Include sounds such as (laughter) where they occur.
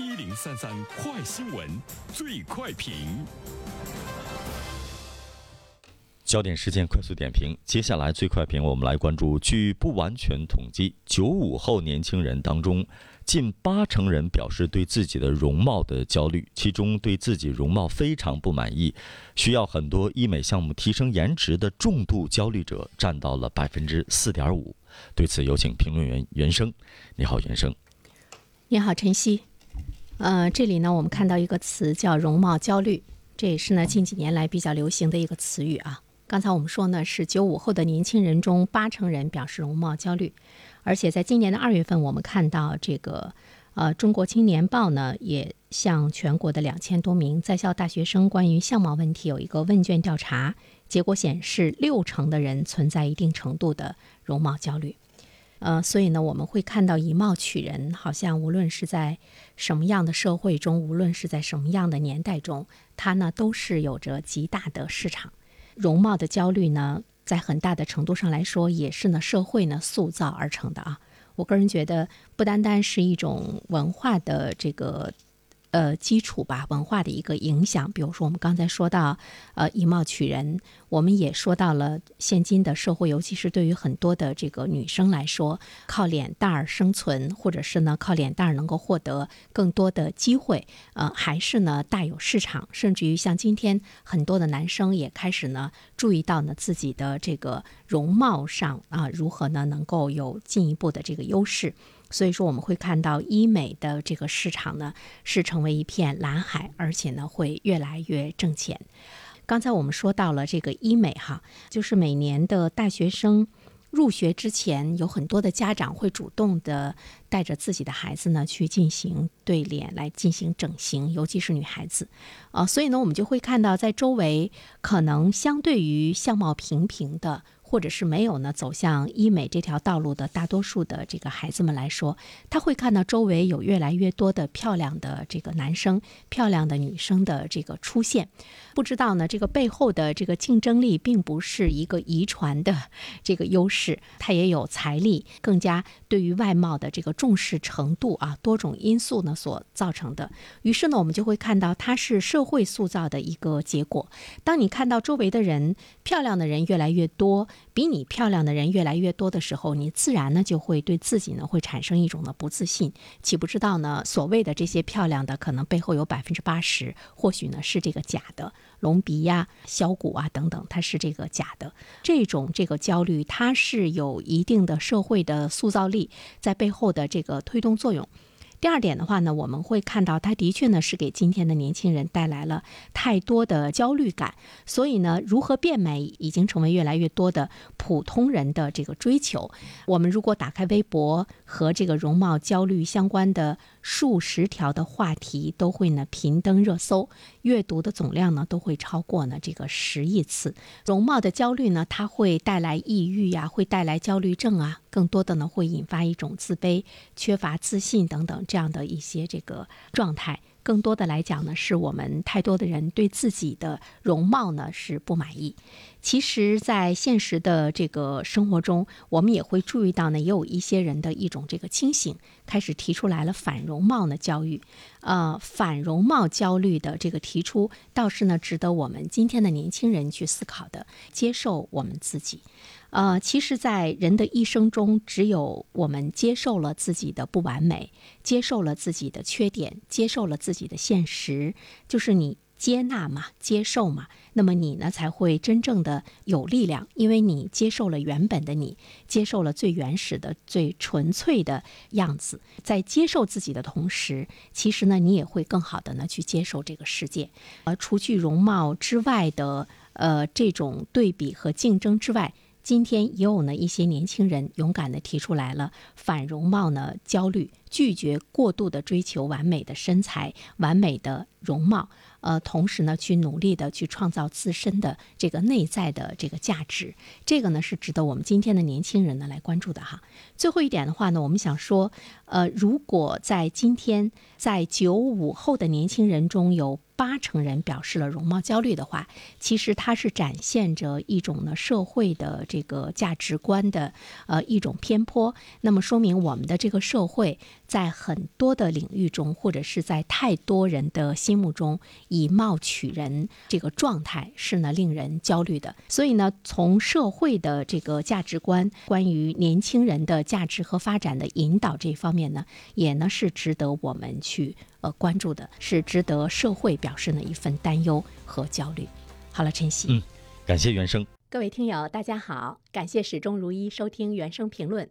一零三三快新闻，最快评。焦点事件快速点评，接下来最快评，我们来关注。据不完全统计，九五后年轻人当中，近八成人表示对自己的容貌的焦虑，其中对自己容貌非常不满意，需要很多医美项目提升颜值的重度焦虑者占到了百分之四点五。对此，有请评论员袁生。你好，袁生。你好，晨曦。呃，这里呢，我们看到一个词叫容貌焦虑，这也是呢近几年来比较流行的一个词语啊。刚才我们说呢，是九五后的年轻人中八成人表示容貌焦虑，而且在今年的二月份，我们看到这个呃《中国青年报》呢也向全国的两千多名在校大学生关于相貌问题有一个问卷调查，结果显示六成的人存在一定程度的容貌焦虑。呃，所以呢，我们会看到以貌取人，好像无论是在什么样的社会中，无论是在什么样的年代中，它呢都是有着极大的市场。容貌的焦虑呢，在很大的程度上来说，也是呢社会呢塑造而成的啊。我个人觉得，不单单是一种文化的这个。呃，基础吧，文化的一个影响。比如说，我们刚才说到，呃，以貌取人，我们也说到了现今的社会，尤其是对于很多的这个女生来说，靠脸蛋儿生存，或者是呢靠脸蛋儿能够获得更多的机会，呃，还是呢大有市场。甚至于像今天很多的男生也开始呢注意到呢自己的这个容貌上啊，如何呢能够有进一步的这个优势。所以说，我们会看到医美的这个市场呢，是成为一片蓝海，而且呢，会越来越挣钱。刚才我们说到了这个医美哈，就是每年的大学生入学之前，有很多的家长会主动的带着自己的孩子呢去进行对脸来进行整形，尤其是女孩子，啊，所以呢，我们就会看到在周围可能相对于相貌平平的。或者是没有呢，走向医美这条道路的大多数的这个孩子们来说，他会看到周围有越来越多的漂亮的这个男生、漂亮的女生的这个出现。不知道呢，这个背后的这个竞争力并不是一个遗传的 (laughs) 这个优势，它也有财力，更加对于外貌的这个重视程度啊，多种因素呢所造成的。于是呢，我们就会看到它是社会塑造的一个结果。当你看到周围的人漂亮的人越来越多。比你漂亮的人越来越多的时候，你自然呢就会对自己呢会产生一种的不自信，岂不知道呢？所谓的这些漂亮的，可能背后有百分之八十，或许呢是这个假的，隆鼻呀、削骨啊等等，它是这个假的。这种这个焦虑，它是有一定的社会的塑造力在背后的这个推动作用。第二点的话呢，我们会看到，它的确呢是给今天的年轻人带来了太多的焦虑感。所以呢，如何变美已经成为越来越多的普通人的这个追求。我们如果打开微博和这个容貌焦虑相关的数十条的话题，都会呢频登热搜，阅读的总量呢都会超过呢这个十亿次。容貌的焦虑呢，它会带来抑郁呀，会带来焦虑症啊。更多的呢，会引发一种自卑、缺乏自信等等这样的一些这个状态。更多的来讲呢，是我们太多的人对自己的容貌呢是不满意。其实，在现实的这个生活中，我们也会注意到呢，也有一些人的一种这个清醒，开始提出来了反容貌的焦虑。呃，反容貌焦虑的这个提出，倒是呢值得我们今天的年轻人去思考的，接受我们自己。呃，其实，在人的一生中，只有我们接受了自己的不完美，接受了自己的缺点，接受了自己的现实，就是你接纳嘛，接受嘛，那么你呢才会真正的有力量，因为你接受了原本的你，接受了最原始的、最纯粹的样子。在接受自己的同时，其实呢，你也会更好的呢去接受这个世界。而除去容貌之外的，呃，这种对比和竞争之外。今天也有呢一些年轻人勇敢的提出来了反容貌呢焦虑，拒绝过度的追求完美的身材、完美的容貌，呃，同时呢去努力的去创造自身的这个内在的这个价值，这个呢是值得我们今天的年轻人呢来关注的哈。最后一点的话呢，我们想说，呃，如果在今天在九五后的年轻人中有。八成人表示了容貌焦虑的话，其实它是展现着一种呢社会的这个价值观的呃一种偏颇。那么说明我们的这个社会在很多的领域中，或者是在太多人的心目中，以貌取人这个状态是呢令人焦虑的。所以呢，从社会的这个价值观，关于年轻人的价值和发展的引导这方面呢，也呢是值得我们去呃关注的，是值得社会表示呢一份担忧和焦虑。好了，晨曦，嗯，感谢原生。各位听友，大家好，感谢始终如一收听原声评论。